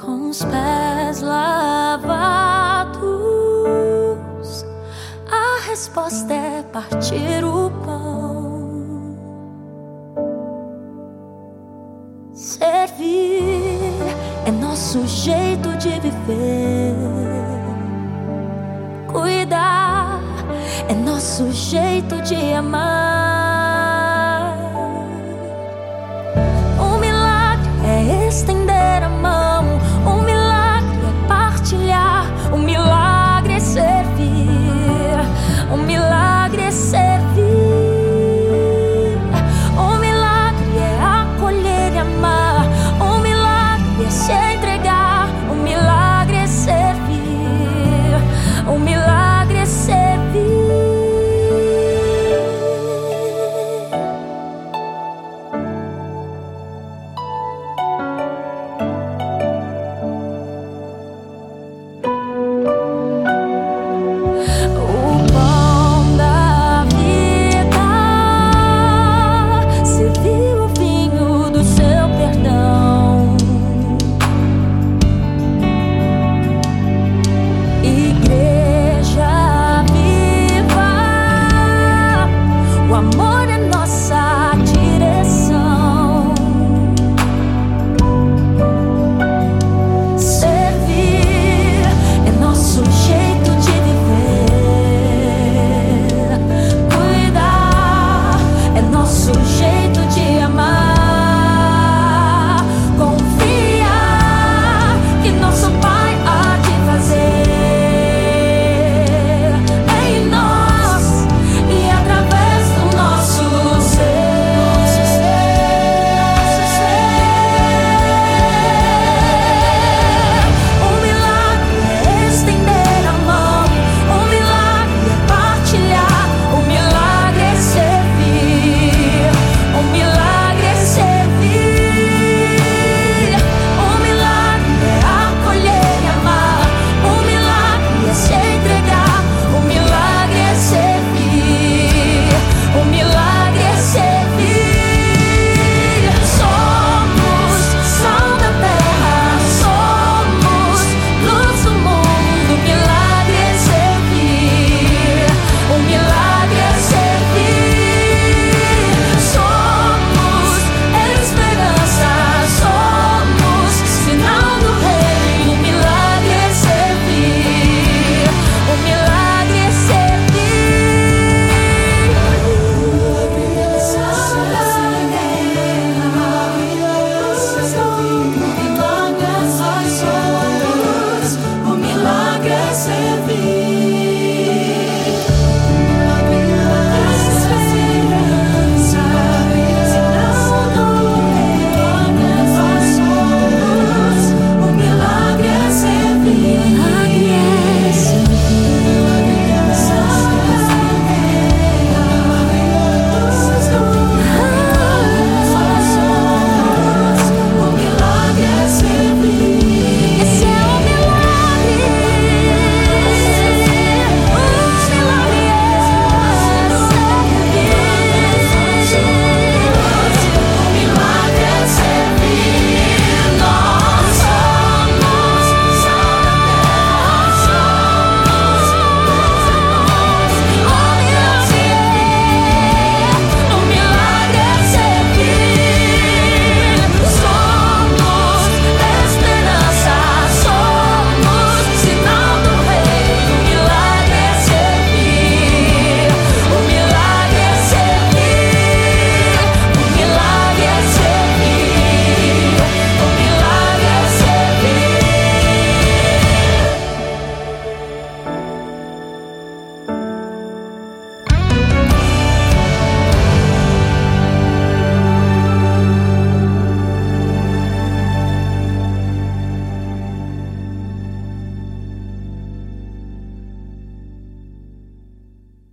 Com os pés lavados, a resposta é partir o pão. Servir é nosso jeito de viver. Cuidar é nosso jeito de amar.